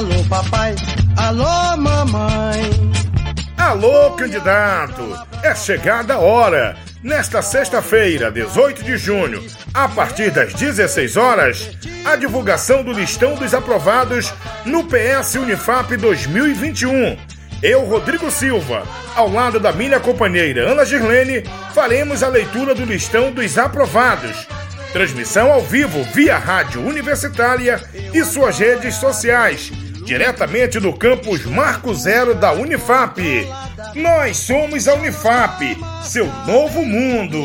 Alô, papai. Alô, mamãe. Alô, candidato. É chegada a hora. Nesta sexta-feira, 18 de junho, a partir das 16 horas, a divulgação do listão dos aprovados no PS Unifap 2021. Eu, Rodrigo Silva, ao lado da minha companheira Ana Girlene, faremos a leitura do listão dos aprovados. Transmissão ao vivo via Rádio Universitária e suas redes sociais diretamente do campus Marco Zero da Unifap. Nós somos a Unifap, seu novo mundo.